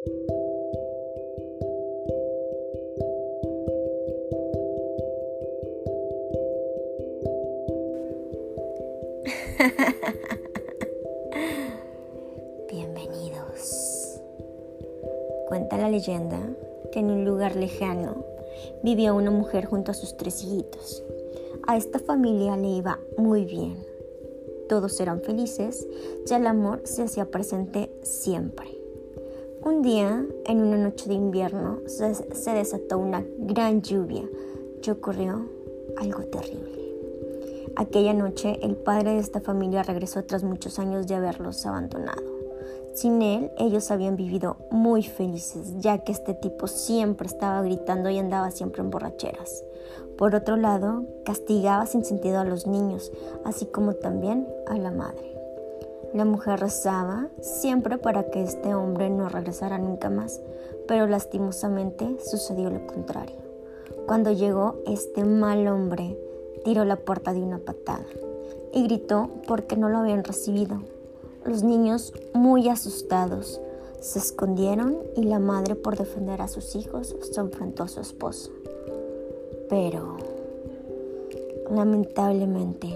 Bienvenidos. Cuenta la leyenda que en un lugar lejano vivía una mujer junto a sus tres hijitos. A esta familia le iba muy bien. Todos eran felices y el amor se hacía presente siempre. Un día, en una noche de invierno, se, desató una gran lluvia y ocurrió algo terrible. Aquella noche el padre de esta familia regresó tras muchos años de haberlos abandonado. Sin él, ellos habían vivido muy felices, ya que este tipo siempre estaba gritando y andaba siempre en borracheras. Por otro lado, castigaba sin sentido a los niños, así como también a la madre. La mujer rezaba siempre para que este hombre no regresara nunca más, pero lastimosamente sucedió lo contrario. Cuando llegó este mal hombre, tiró la puerta de una patada y gritó porque no lo habían recibido. Los niños, muy asustados, se escondieron y la madre, por defender a sus hijos, se enfrentó a su esposo. Pero, lamentablemente,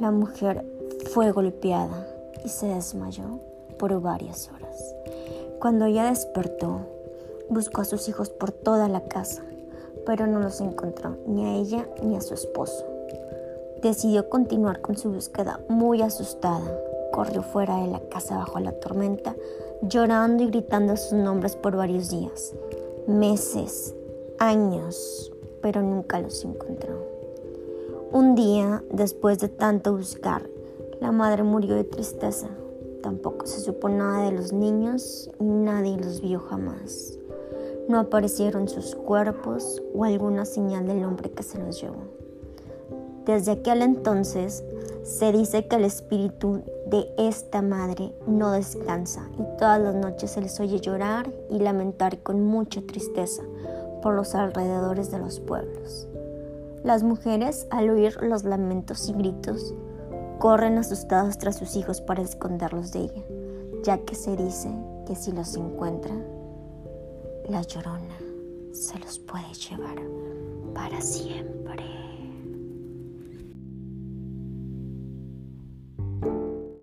la mujer fue golpeada y se desmayó por varias horas. Cuando ella despertó, buscó a sus hijos por toda la casa pero no los encontró ni a ella ni a su esposo. Decidió continuar con su búsqueda muy asustada. Corrió fuera de la casa bajo la tormenta, llorando y gritando sus nombres por varios días, meses, años, pero nunca los encontró. Un día, después de tanto buscar, la madre murió de tristeza. Tampoco se supo nada de los niños y nadie los vio jamás. No aparecieron sus cuerpos o alguna señal del hombre que se los llevó. Desde aquel entonces se dice que el espíritu de esta madre no descansa y todas las noches se les oye llorar y lamentar con mucha tristeza por los alrededores de los pueblos. Las mujeres, al oír los lamentos y gritos, corren asustadas tras sus hijos para esconderlos de ella, ya que se dice que si los encuentra, la llorona se los puede llevar para siempre.